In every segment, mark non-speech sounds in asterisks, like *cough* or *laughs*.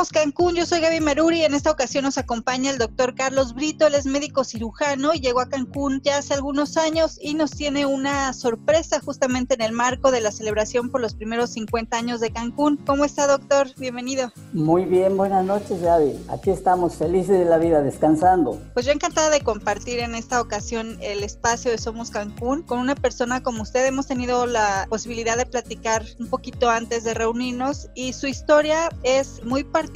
Somos Cancún, yo soy Gaby Meruri en esta ocasión nos acompaña el doctor Carlos Brito, él es médico cirujano y llegó a Cancún ya hace algunos años y nos tiene una sorpresa justamente en el marco de la celebración por los primeros 50 años de Cancún. ¿Cómo está doctor? Bienvenido. Muy bien, buenas noches Gaby, aquí estamos felices de la vida, descansando. Pues yo encantada de compartir en esta ocasión el espacio de Somos Cancún con una persona como usted. Hemos tenido la posibilidad de platicar un poquito antes de reunirnos y su historia es muy particular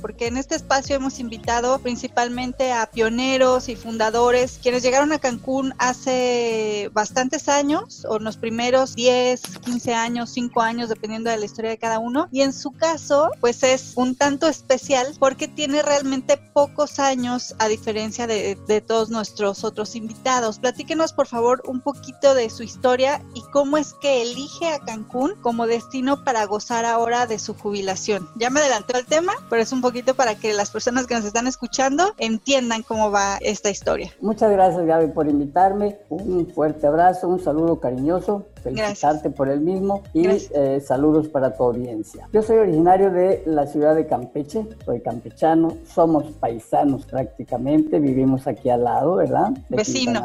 porque en este espacio hemos invitado principalmente a pioneros y fundadores quienes llegaron a Cancún hace bastantes años o los primeros 10, 15 años, 5 años dependiendo de la historia de cada uno y en su caso pues es un tanto especial porque tiene realmente pocos años a diferencia de, de todos nuestros otros invitados. Platíquenos por favor un poquito de su historia y cómo es que elige a Cancún como destino para gozar ahora de su jubilación. Ya me adelantó el tema, pero es un poquito para que las personas que nos están escuchando entiendan cómo va esta historia. Muchas gracias Gaby por invitarme, un fuerte abrazo, un saludo cariñoso, felicitarte por el mismo y eh, saludos para tu audiencia. Yo soy originario de la ciudad de Campeche, soy campechano, somos paisanos prácticamente, vivimos aquí al lado, ¿verdad? De Vecinos.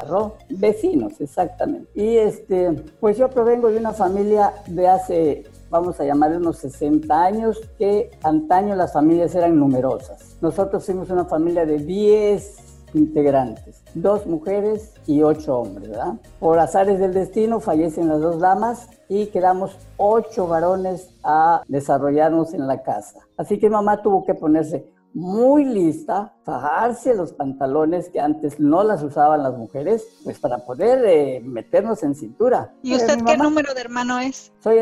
Vecinos, exactamente. Y este, pues yo provengo de una familia de hace vamos a llamar unos 60 años, que antaño las familias eran numerosas. Nosotros fuimos una familia de 10 integrantes, dos mujeres y ocho hombres, ¿verdad? Por azares del destino fallecen las dos damas y quedamos ocho varones a desarrollarnos en la casa. Así que mamá tuvo que ponerse muy lista, fajarse los pantalones que antes no las usaban las mujeres, pues para poder eh, meternos en cintura. ¿Y usted qué número de hermano es? Soy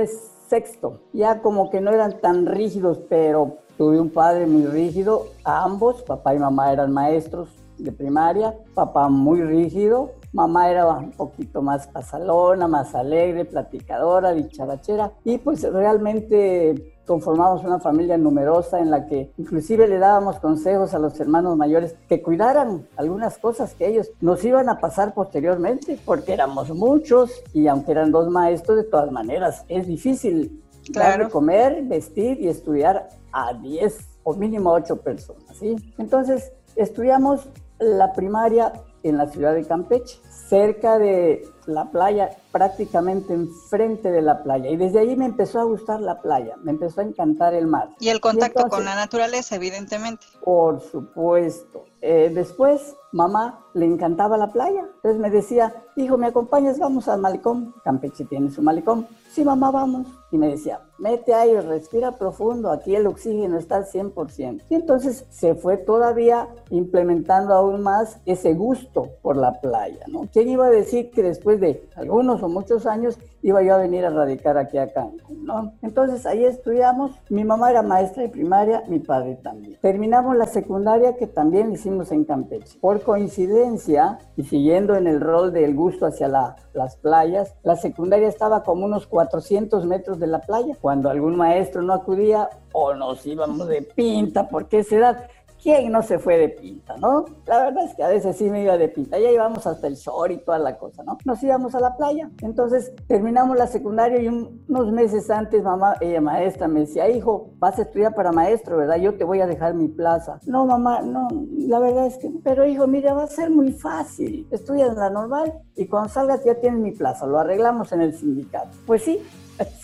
sexto. Ya como que no eran tan rígidos, pero tuve un padre muy rígido. ambos, papá y mamá eran maestros de primaria. Papá muy rígido. Mamá era un poquito más pasalona, más alegre, platicadora, dicharachera. Y pues realmente conformamos una familia numerosa en la que inclusive le dábamos consejos a los hermanos mayores que cuidaran algunas cosas que ellos nos iban a pasar posteriormente, porque éramos muchos y aunque eran dos maestros, de todas maneras es difícil claro. comer, vestir y estudiar a 10 o mínimo 8 personas, ¿sí? Entonces, estudiamos la primaria en la ciudad de Campeche, cerca de la playa, prácticamente enfrente de la playa. Y desde ahí me empezó a gustar la playa, me empezó a encantar el mar. Y el contacto con la naturaleza, evidentemente. Por supuesto. Eh, después, mamá le encantaba la playa. Entonces me decía, hijo, ¿me acompañas? Vamos al malecón. Campeche tiene su malecón. Sí, mamá, vamos. Y me decía, mete aire, respira profundo, aquí el oxígeno está al 100%. Y entonces se fue todavía implementando aún más ese gusto por la playa, ¿no? ¿Quién iba a decir que después de algunos o muchos años iba yo a venir a radicar aquí a Cancún. Entonces ahí estudiamos, mi mamá era maestra de primaria, mi padre también. Terminamos la secundaria que también hicimos en Campeche. Coincidencia, y siguiendo en el rol del gusto hacia la, las playas, la secundaria estaba como unos 400 metros de la playa. Cuando algún maestro no acudía o nos íbamos de pinta, porque esa edad ¿Quién no se fue de pinta, no? La verdad es que a veces sí me iba de pinta. Ya íbamos hasta el short y toda la cosa, ¿no? Nos íbamos a la playa. Entonces terminamos la secundaria y unos meses antes mamá, ella maestra, me decía, hijo, vas a estudiar para maestro, ¿verdad? Yo te voy a dejar mi plaza. No, mamá, no, la verdad es que, pero hijo, mira, va a ser muy fácil. Estudias en la normal y cuando salgas ya tienes mi plaza. Lo arreglamos en el sindicato. Pues sí,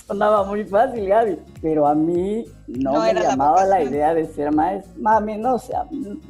sonaba muy fácil, Gaby, pero a mí no, me llamaba la, idea de ser maestro. Mami, no sé,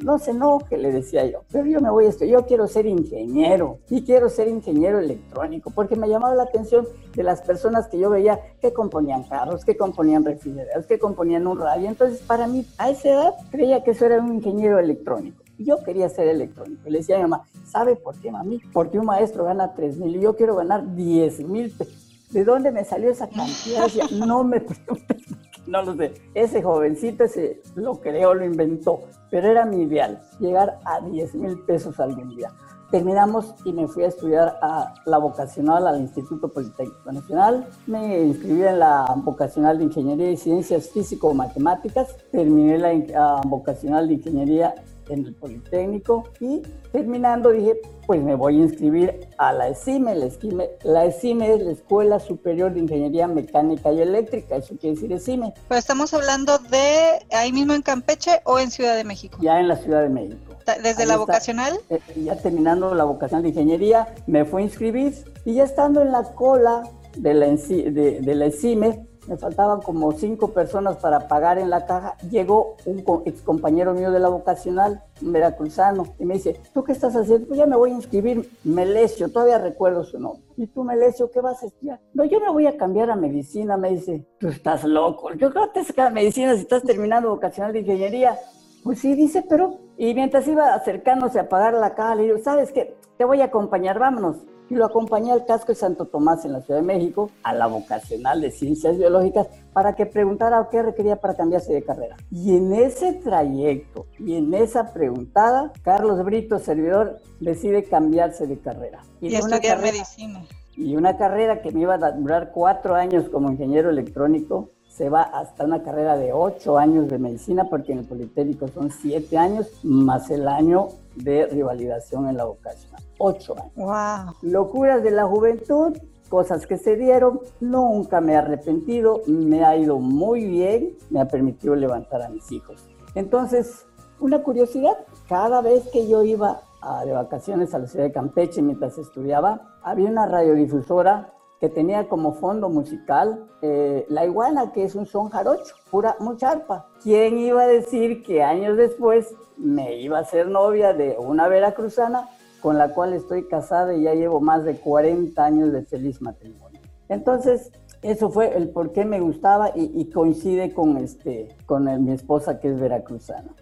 no sé, no, que le decía yo, pero yo me voy a esto, yo quiero ser ingeniero y quiero ser ingeniero electrónico, porque me llamaba la atención de las personas que yo veía que componían carros, que componían refrigeradores, que componían un radio. Entonces, para mí, a esa edad, creía que eso era un ingeniero electrónico. Y yo quería ser electrónico. Le decía a mi mamá, ¿sabe por qué, mami? Porque un maestro gana 3 mil y yo quiero ganar 10 mil pesos ¿De dónde me salió esa cantidad? no me preguntes no lo sé. Ese jovencito ese lo creó, lo inventó, pero era mi ideal, llegar a 10 mil pesos algún día. Terminamos y me fui a estudiar a la vocacional al Instituto Politécnico Nacional. Me inscribí en la vocacional de Ingeniería y Ciencias Físico-Matemáticas. Terminé la vocacional de Ingeniería en el Politécnico y terminando dije, pues me voy a inscribir a la ESIME. La ESIME, la ESIME es la Escuela Superior de Ingeniería Mecánica y Eléctrica, eso quiere decir ESIME. Pero estamos hablando de ahí mismo en Campeche o en Ciudad de México. Ya en la Ciudad de México. ¿Desde la vocacional? Eh, ya terminando la vocacional de ingeniería, me fui a inscribir y ya estando en la cola de la, de, de la ESIME, me faltaban como cinco personas para pagar en la caja, llegó un ex compañero mío de la vocacional, veracruzano, y me dice, ¿tú qué estás haciendo? Pues ya me voy a inscribir, Melesio, todavía recuerdo su nombre. ¿Y tú, Melesio, qué vas a estudiar? No, yo me voy a cambiar a medicina, me dice, tú estás loco, yo creo que te a medicina si estás terminando vocacional de ingeniería. Pues sí, dice, pero... Y mientras iba acercándose a pagar la caja, le digo, ¿sabes qué? Te voy a acompañar, vámonos y lo acompañé al casco de Santo Tomás en la Ciudad de México, a la vocacional de ciencias biológicas, para que preguntara qué requería para cambiarse de carrera. Y en ese trayecto y en esa preguntada, Carlos Brito, servidor, decide cambiarse de carrera. Y, estudiar medicina. Y una carrera que me iba a durar cuatro años como ingeniero electrónico, se va hasta una carrera de ocho años de medicina, porque en el Politécnico son siete años, más el año de revalidación en la vocación. Ocho años. Wow. Locuras de la juventud, cosas que se dieron, nunca me he arrepentido, me ha ido muy bien, me ha permitido levantar a mis hijos. Entonces, una curiosidad, cada vez que yo iba a, de vacaciones a la ciudad de Campeche mientras estudiaba, había una radiodifusora que tenía como fondo musical eh, La Iguana, que es un son jarocho, pura mucha arpa. ¿Quién iba a decir que años después me iba a ser novia de una veracruzana con la cual estoy casada y ya llevo más de 40 años de feliz matrimonio? Entonces, eso fue el por qué me gustaba y, coincide con, este, con mi esposa que es veracruzana.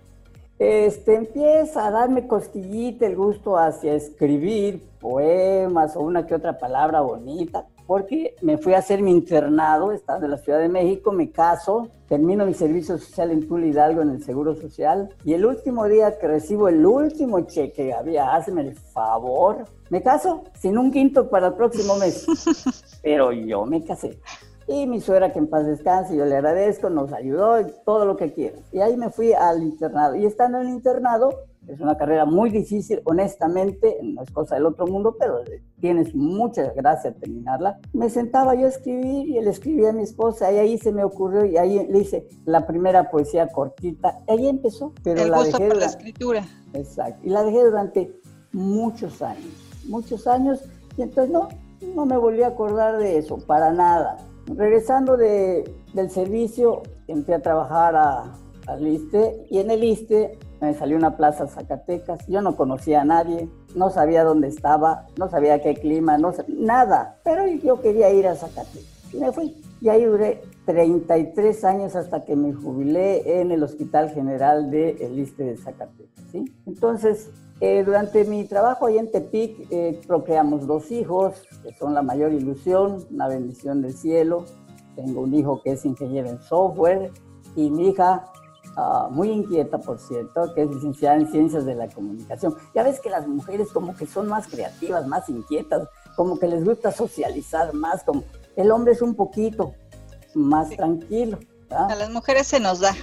Este, empieza a darme costillita el gusto hacia escribir poemas o una que otra palabra bonita, porque me fui a hacer mi internado, estando en la Ciudad de México, me caso, termino mi servicio social en Tula Hidalgo en el Seguro Social y el último día que recibo el último cheque, había, hazme el favor, me caso sin un quinto para el próximo mes, *laughs* pero yo me casé. Y mi suegra, que en paz descanse, yo le agradezco, nos ayudó, todo lo que quiera. Y ahí me fui al internado. Y estando en el internado, es una carrera muy difícil, honestamente, no es cosa del otro mundo, pero tienes mucha gracia terminarla. Me sentaba yo a escribir y él escribía a mi esposa y ahí se me ocurrió y ahí le hice la primera poesía cortita. Ahí empezó, pero la dejé por la escritura. Exacto, y la dejé durante muchos años, muchos años y entonces no, no me volví a acordar de eso, para nada. Regresando de, del servicio, entré a trabajar a, al ISTE y en el ISTE me salió una plaza Zacatecas, yo no conocía a nadie, no sabía dónde estaba, no sabía qué clima, no nada, pero yo quería ir a Zacatecas y me fui. Y ahí duré 33 años hasta que me jubilé en el Hospital General de El Iste de Zacatecas. ¿sí? Entonces, eh, durante mi trabajo ahí en Tepic, eh, procreamos dos hijos, que son la mayor ilusión, una bendición del cielo. Tengo un hijo que es ingeniero en software y mi hija Ah, muy inquieta, por cierto, que es licenciada en Ciencias de la Comunicación. Ya ves que las mujeres como que son más creativas, más inquietas, como que les gusta socializar más, como el hombre es un poquito más tranquilo. A las mujeres se nos da.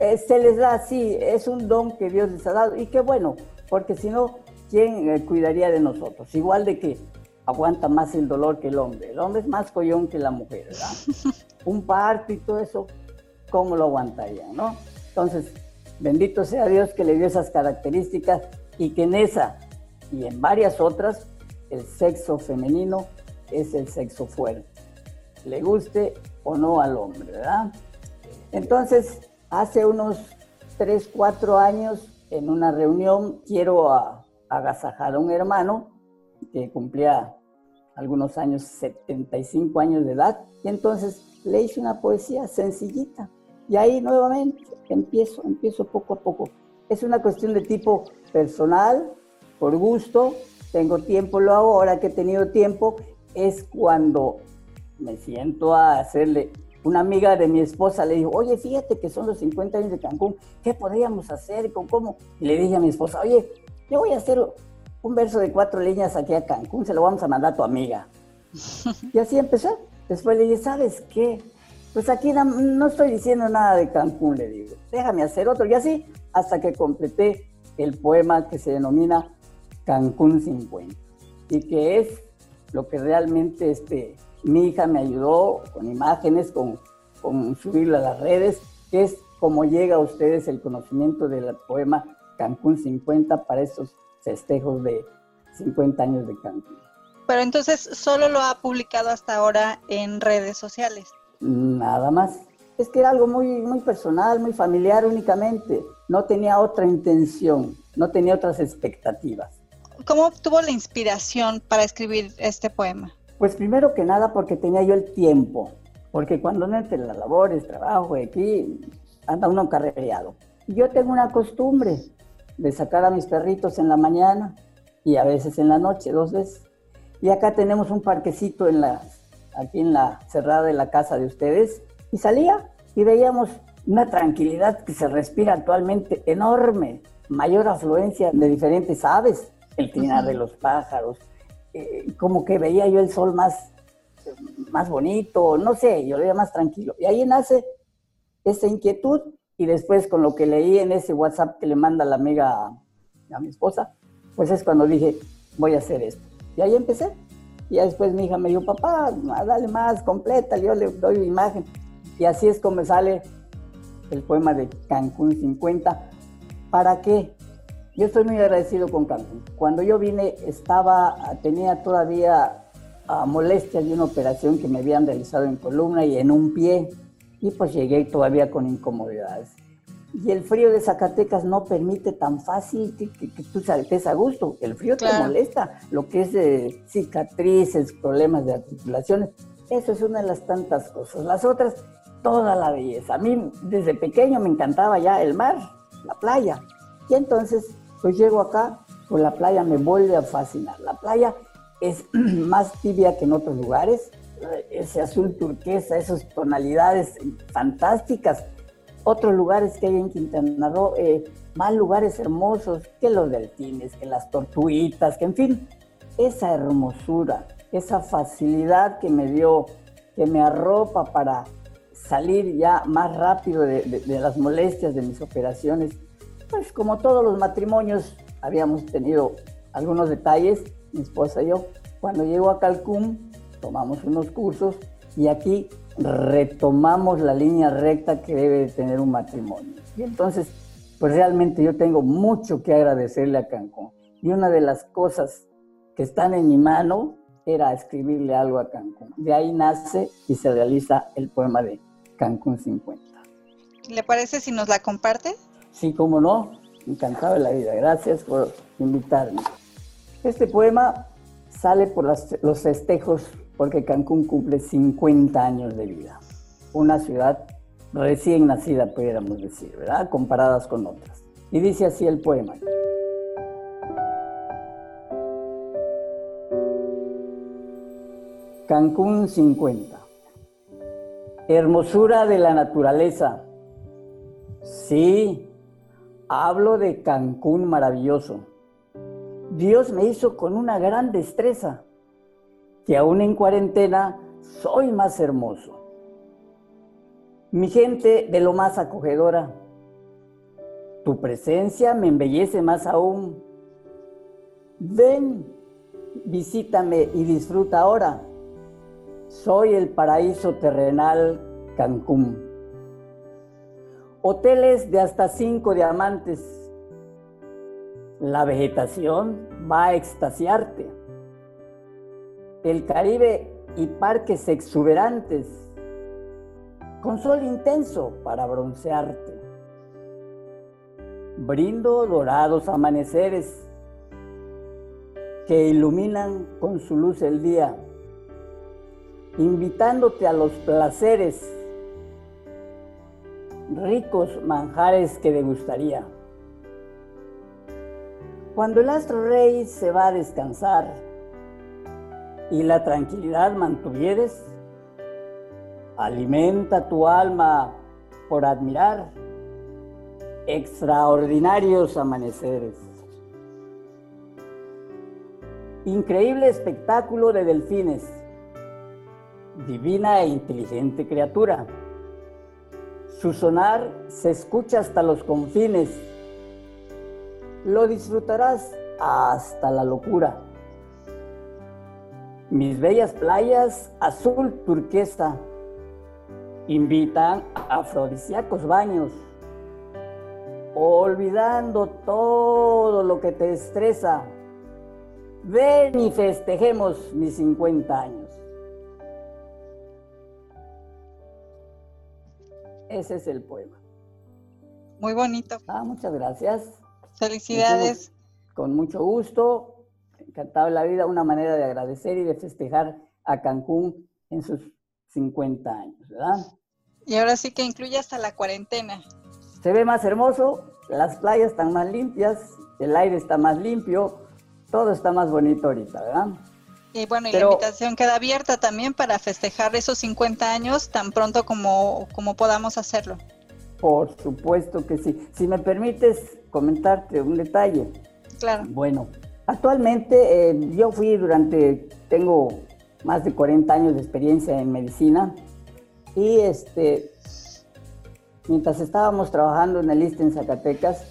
Eh, se les da, sí, es un don que Dios les ha dado y qué bueno, porque si no, ¿quién eh, cuidaría de nosotros? Igual de que aguanta más el dolor que el hombre. El hombre es más collón que la mujer, ¿verdad? *laughs* un parto y todo eso, ¿cómo lo aguantarían, no? Entonces, bendito sea Dios que le dio esas características y que en esa y en varias otras, el sexo femenino es el sexo fuerte, le guste o no al hombre, ¿verdad? Entonces, hace unos 3, 4 años, en una reunión, quiero agasajar a un hermano que cumplía algunos años, 75 años de edad, y entonces le hice una poesía sencillita, y ahí nuevamente empiezo, empiezo poco a poco. Es una cuestión de tipo personal, por gusto, tengo tiempo, lo hago, ahora que he tenido tiempo, es cuando me siento a hacerle una amiga de mi esposa le dijo, oye, fíjate que son los 50 años de Cancún, ¿qué podríamos hacer? ¿Con cómo? Y le dije a mi esposa, oye, yo voy a hacer un verso de cuatro líneas aquí a Cancún, se lo vamos a mandar a tu amiga. *laughs* y así empecé. Después le dije, ¿sabes qué? Pues aquí no estoy diciendo nada de Cancún, le digo, déjame hacer otro. Y así hasta que completé el poema que se denomina Cancún 50 y que es lo que realmente este, mi hija me ayudó con imágenes, con, con subirlo a las redes, que es como llega a ustedes el conocimiento del poema Cancún 50 para estos festejos de 50 años de Cancún. Pero entonces solo lo ha publicado hasta ahora en redes sociales. Nada más. Es que era algo muy, muy personal, muy familiar únicamente. No tenía otra intención, no tenía otras expectativas. ¿Cómo obtuvo la inspiración para escribir este poema? Pues primero que nada porque tenía yo el tiempo, porque cuando uno entre las labores, trabajo aquí, anda uno carrereado. Yo tengo una costumbre de sacar a mis perritos en la mañana y a veces en la noche, dos veces. Y acá tenemos un parquecito en la, aquí en la cerrada de la casa de ustedes y salía y veíamos una tranquilidad que se respira actualmente enorme, mayor afluencia de diferentes aves, el trinar de los pájaros, eh, como que veía yo el sol más, más bonito, no sé, yo lo veía más tranquilo. Y ahí nace esa inquietud y después con lo que leí en ese WhatsApp que le manda la amiga a mi esposa, pues es cuando dije, voy a hacer esto. Y ahí empecé. Y después mi hija me dijo, papá, dale más, completa, yo le doy imagen. Y así es como sale el poema de Cancún 50. ¿Para qué? Yo estoy muy agradecido con Cancún. Cuando yo vine estaba, tenía todavía uh, molestias de una operación que me habían realizado en columna y en un pie. Y pues llegué todavía con incomodidades. Y el frío de Zacatecas no permite tan fácil que, tú estés a gusto. El frío te molesta. Lo que es de cicatrices, problemas de articulaciones, eso es una de las tantas cosas. Las otras, toda la belleza. A mí desde pequeño me encantaba ya el mar, la playa. Y entonces, pues llego acá, pues la playa me vuelve a fascinar. La playa es *clears throat* más tibia que en otros lugares. Ese azul turquesa, esas tonalidades fantásticas otros lugares que hay en Quintana Roo, eh, más lugares hermosos que los delfines, que las tortuitas, que en fin, esa hermosura, esa facilidad que me dio, que me arropa para salir ya más rápido de, las molestias de mis operaciones. Pues como todos los matrimonios, habíamos tenido algunos detalles, mi esposa y yo. Cuando llego a Calcún, tomamos unos cursos y aquí retomamos la línea recta que debe tener un matrimonio. Y entonces, pues realmente yo tengo mucho que agradecerle a Cancún. Y una de las cosas que están en mi mano era escribirle algo a Cancún. De ahí nace y se realiza el poema de Cancún 50. ¿Le parece si nos la comparte? Sí, cómo no. Encantado de la vida. Gracias por invitarme. Este poema sale por los festejos porque Cancún cumple 50 años de vida. Una ciudad recién nacida, pudiéramos decir, ¿verdad? Comparadas con otras. Y dice así el poema. Cancún 50. Hermosura de la naturaleza. Sí, hablo de Cancún maravilloso. Dios me hizo con una gran destreza que aún en cuarentena soy más hermoso. Mi gente de lo más acogedora, tu presencia me embellece más aún. Ven, visítame y disfruta ahora. Soy el paraíso terrenal Cancún. Hoteles de hasta cinco diamantes. La vegetación va a extasiarte el Caribe y parques exuberantes, con sol intenso para broncearte. Brindo dorados amaneceres que iluminan con su luz el día, invitándote a los placeres, ricos manjares que degustaría. Cuando el astro rey se va a descansar, y la tranquilidad mantuvieres, Alimenta tu alma por admirar extraordinarios amaneceres. Increíble espectáculo de delfines. Divina e inteligente criatura. Su sonar se escucha hasta los confines. Lo disfrutarás hasta la locura. Mis bellas playas azul turquesa invitan a afrodisíacos baños, olvidando todo lo que te estresa. Ven y festejemos mis 50 años. Ese es el poema. Muy bonito. Ah, muchas gracias. Felicidades. Con mucho gusto. Encantado la vida, una manera de agradecer y de festejar a Cancún en sus 50 años, ¿verdad? Y ahora sí que incluye hasta la cuarentena. Se ve más hermoso, las playas están más limpias, el aire está más limpio, todo está más bonito ahorita, ¿verdad? Y bueno, y la invitación queda abierta también para festejar esos 50 años tan pronto como, como podamos hacerlo. Por supuesto que sí. Si me permites comentarte un detalle. Claro. Bueno, actualmente eh, yo fui durante, tengo más de 40 años de experiencia en medicina y este, mientras estábamos trabajando en el ISTE en Zacatecas,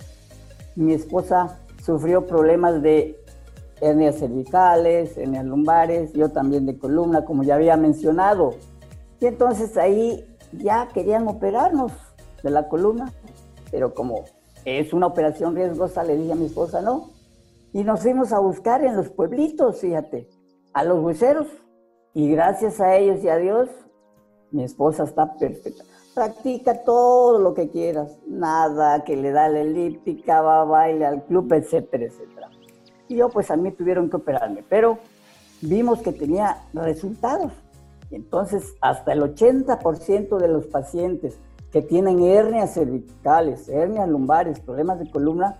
mi esposa sufrió problemas de hernias cervicales, hernias lumbares, yo también de columna, como ya había mencionado. Y entonces ahí ya querían operarnos de la columna, pero como es una operación riesgosa, le dije a mi esposa no. Y nos fuimos a buscar en los pueblitos, fíjate, a los hueseros. Y gracias a ellos y a Dios, mi esposa está perfecta. Practica todo lo que quieras, nada, que le da la elíptica, va a baile al club, etcétera, etcétera. Y yo, pues a mí tuvieron que operarme, pero vimos que tenía resultados. Entonces, hasta el 80% de los pacientes que tienen hernias cervicales, hernias lumbares, problemas de columna,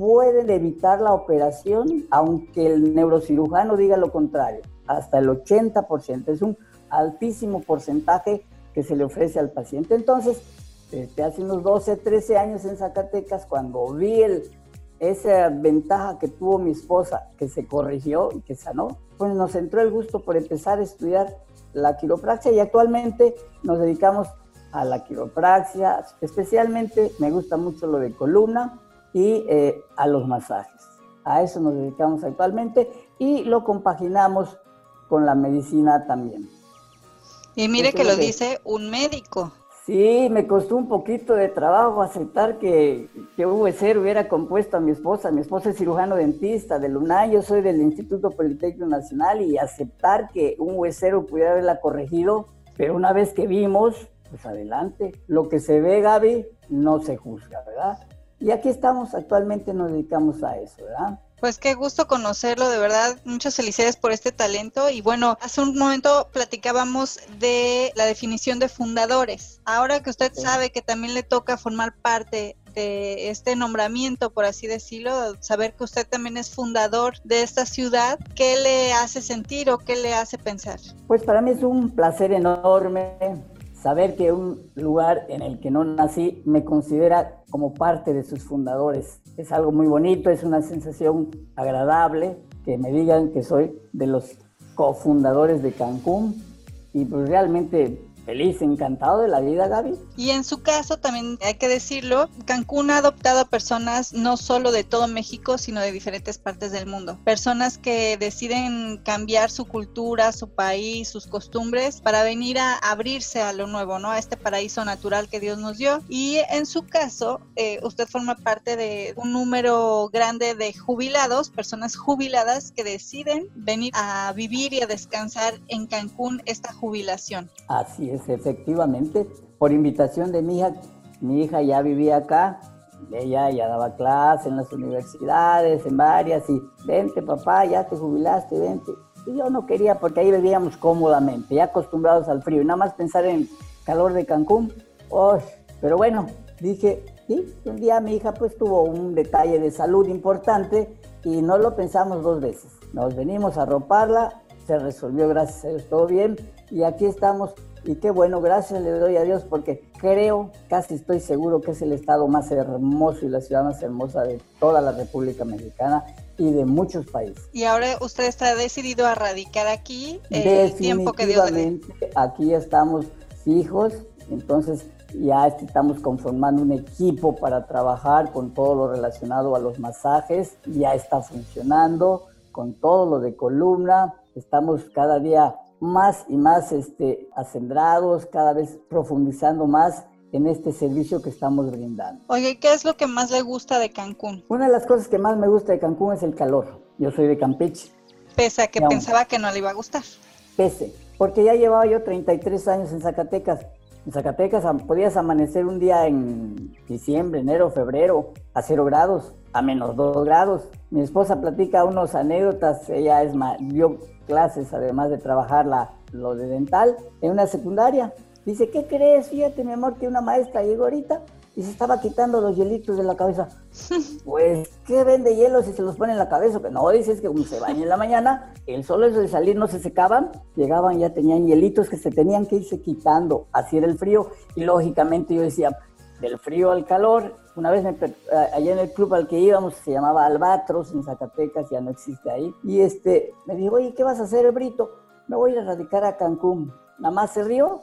pueden evitar la operación, aunque el neurocirujano diga lo contrario. Hasta el 80%. Es un altísimo porcentaje que se le ofrece al paciente. Entonces, este, hace unos 12, 13 años en Zacatecas, cuando vi el, esa ventaja que tuvo mi esposa, que se corrigió y que sanó, pues nos entró el gusto por empezar a estudiar la quiropraxia y actualmente nos dedicamos a la quiropraxia, especialmente me gusta mucho lo de columna y eh, a los masajes. A eso nos dedicamos actualmente y lo compaginamos con la medicina también. Y mire que lo dice un médico. Sí, me costó un poquito de trabajo aceptar que, que un huesero hubiera compuesto a mi esposa. Mi esposa es cirujano dentista de UNAM, yo soy del Instituto Politécnico Nacional y aceptar que un huesero pudiera haberla corregido, pero una vez que vimos, pues adelante. Lo que se ve, Gaby, no se juzga, ¿verdad? Y aquí estamos, actualmente nos dedicamos a eso, ¿verdad? Pues qué gusto conocerlo, de verdad. Muchas felicidades por este talento. Y bueno, hace un momento platicábamos de la definición de fundadores. Ahora que usted sabe que también le toca formar parte de este nombramiento, por así decirlo, saber que usted también es fundador de esta ciudad, ¿qué le hace sentir o qué le hace pensar? Pues para mí es un placer enorme saber que un lugar en el que no nací me considera como parte de sus fundadores. Es algo muy bonito, es una sensación agradable que me digan que soy de los cofundadores de Cancún y pues realmente feliz, encantado de la vida, Gaby. Y en su caso, también hay que decirlo, Cancún ha adoptado a personas no solo de todo México, sino de diferentes partes del mundo. Personas que deciden cambiar su cultura, su país, sus costumbres para venir a abrirse a lo nuevo, ¿no? A este paraíso natural que Dios nos dio. Y en su caso, eh, usted forma parte de un número grande de jubilados, personas jubiladas que deciden venir a vivir y a descansar en Cancún esta jubilación. Así es efectivamente, por invitación de mi hija, mi hija ya vivía acá, ella ya daba clases en las universidades, en varias, y vente papá, ya te jubilaste, vente. Y yo no quería porque ahí vivíamos cómodamente, ya acostumbrados al frío, y nada más pensar en calor de Cancún, oh, pero bueno, dije, sí, un día mi hija pues tuvo un detalle de salud importante y no lo pensamos dos veces. Nos venimos a roparla, se resolvió gracias a Dios todo bien y aquí estamos y qué bueno, gracias le doy a Dios porque creo, casi estoy seguro que es el estado más hermoso y la ciudad más hermosa de toda la República Mexicana y de muchos países. Y ahora usted está decidido a radicar aquí el tiempo que Dios le Aquí estamos fijos, entonces ya estamos conformando un equipo para trabajar con todo lo relacionado a los masajes, ya está funcionando con todo lo de columna, estamos cada día más y más este, acendrados, cada vez profundizando más en este servicio que estamos brindando. Oye, ¿qué es lo que más le gusta de Cancún? Una de las cosas que más me gusta de Cancún es el calor. Yo soy de Campeche. Pese a que pensaba que no le iba a gustar. Pese, porque ya llevaba yo 33 años en Zacatecas. En Zacatecas podías amanecer un día en diciembre, enero, febrero a cero grados, a menos dos grados. Mi esposa platica unos anécdotas, ella es dio clases además de trabajar la, lo de dental en una secundaria Dice, ¿qué crees? Fíjate, mi amor, que una maestra llegó ahorita y se estaba quitando los hielitos de la cabeza. *laughs* Pues, ¿qué vende hielos si se los pone en la cabeza? Que no, dices que como se baña en la mañana, el solo eso de salir no se secaban, llegaban ya tenían hielitos que se tenían que irse quitando, así era el frío. Y lógicamente yo decía, del frío al calor, una vez allá en el club al que íbamos, se llamaba Albatros en Zacatecas, ya no existe ahí, y este, me dijo, oye, ¿qué vas a hacer, Brito? Me voy a ir a radicar a Cancún. Nada más se rió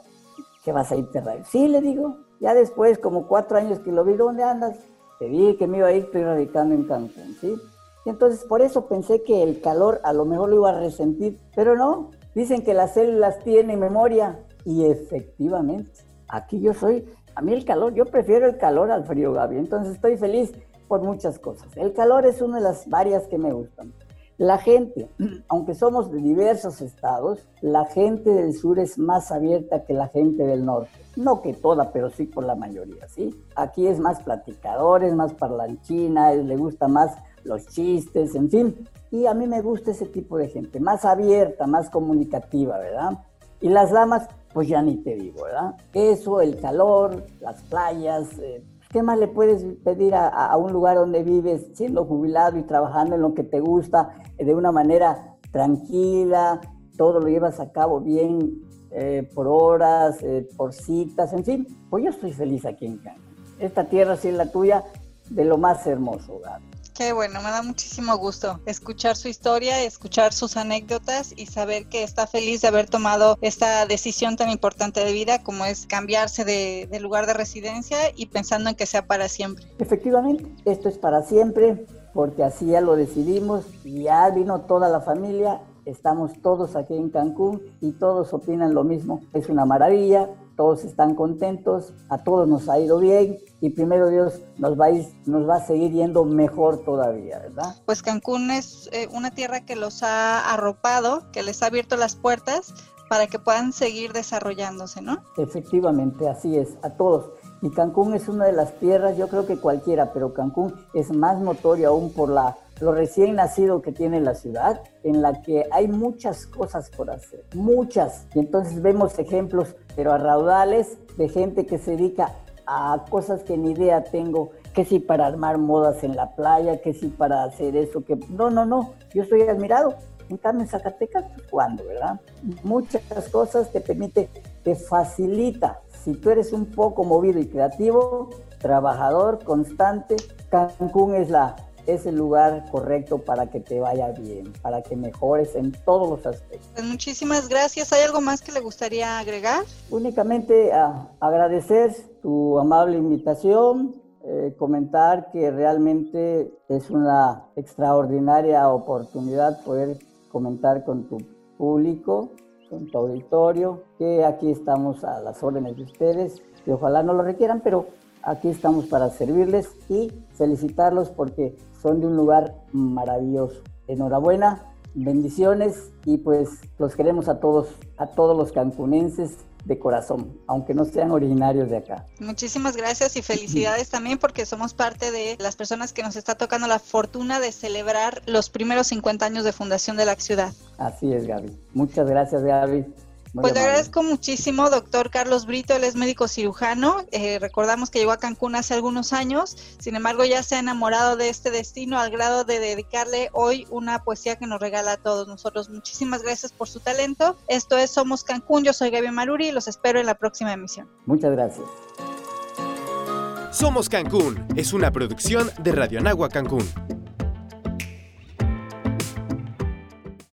que vas a irte a Sí, le digo. Ya después, como cuatro años que lo vi, ¿dónde andas? Te dije que me iba a ir, estoy radicando en Cancún, ¿sí? Y entonces por eso pensé que el calor a lo mejor lo iba a resentir, pero no. Dicen que las células tienen memoria y efectivamente, aquí yo soy, a mí el calor, yo prefiero el calor al frío, Gaby, entonces estoy feliz por muchas cosas. El calor es una de las varias que me gustan. La gente, *clears throat* aunque somos de diversos estados, la gente del sur es más abierta que la gente del norte. No que toda, pero sí por la mayoría, ¿sí? Aquí es más platicadores, más parlanchina, le gusta más los chistes, en fin. Y a mí me gusta ese tipo de gente, más abierta, más comunicativa, ¿verdad? Y las damas, pues ya ni te digo, ¿verdad? Eso, el calor, las playas, eh, ¿Qué más le puedes pedir a, un lugar donde vives siendo jubilado y trabajando en lo que te gusta eh, de una manera tranquila? Todo lo llevas a cabo bien eh, por horas, por citas, en fin. Pues yo estoy feliz aquí en Cancún. Esta tierra sí es la tuya de lo más hermoso, Gaby. Bueno, me da muchísimo gusto escuchar su historia, escuchar sus anécdotas y saber que está feliz de haber tomado esta decisión tan importante de vida como es cambiarse de, lugar de residencia y pensando en que sea para siempre. Efectivamente, esto es para siempre porque así ya lo decidimos ya vino toda la familia, estamos todos aquí en Cancún y todos opinan lo mismo. Es una maravilla, todos están contentos, a todos nos ha ido bien y primero Dios nos va a, nos va a seguir yendo mejor todavía, ¿verdad? Pues Cancún es eh, una tierra que los ha arropado, que les ha abierto las puertas para que puedan seguir desarrollándose, ¿no? Efectivamente, así es, a todos. Y Cancún es una de las tierras, yo creo que cualquiera, pero Cancún es más notorio aún por la lo recién nacido que tiene la ciudad, en la que hay muchas cosas por hacer, muchas. Y entonces vemos ejemplos, pero a raudales, de gente que se dedica a cosas que ni idea tengo, que si para armar modas en la playa, que si para hacer eso, que no, no, no, yo estoy admirado. En cambio, en Zacatecas, pues, ¿cuándo, verdad? Muchas cosas te permite, te facilita. Si tú eres un poco movido y creativo, trabajador, constante, Cancún es la, es el lugar correcto para que te vaya bien, para que mejores en todos los aspectos. Pues muchísimas gracias. ¿Hay algo más que le gustaría agregar? Únicamente ah, agradecer tu amable invitación, eh, comentar que realmente es una extraordinaria oportunidad poder comentar con tu público, con tu auditorio, que aquí estamos a las órdenes de ustedes, y ojalá no lo requieran, pero aquí estamos para servirles y felicitarlos porque son de un lugar maravilloso. Enhorabuena, bendiciones y pues los queremos a todos, a todos los cancunenses de corazón, aunque no sean originarios de acá. Muchísimas gracias y felicidades también porque somos parte de las personas que nos está tocando la fortuna de celebrar los primeros 50 años de fundación de la ciudad. Así es, Gaby. Muchas gracias, Gaby. Pues le agradezco muchísimo, doctor Carlos Brito, él es médico cirujano. Eh, recordamos que llegó a Cancún hace algunos años, sin embargo ya se ha enamorado de este destino al grado de dedicarle hoy una poesía que nos regala a todos nosotros. Muchísimas gracias por su talento. Esto es Somos Cancún, yo soy Gaby Maruri y los espero en la próxima emisión. Muchas gracias. Somos Cancún es una producción de Radio Anagua Cancún.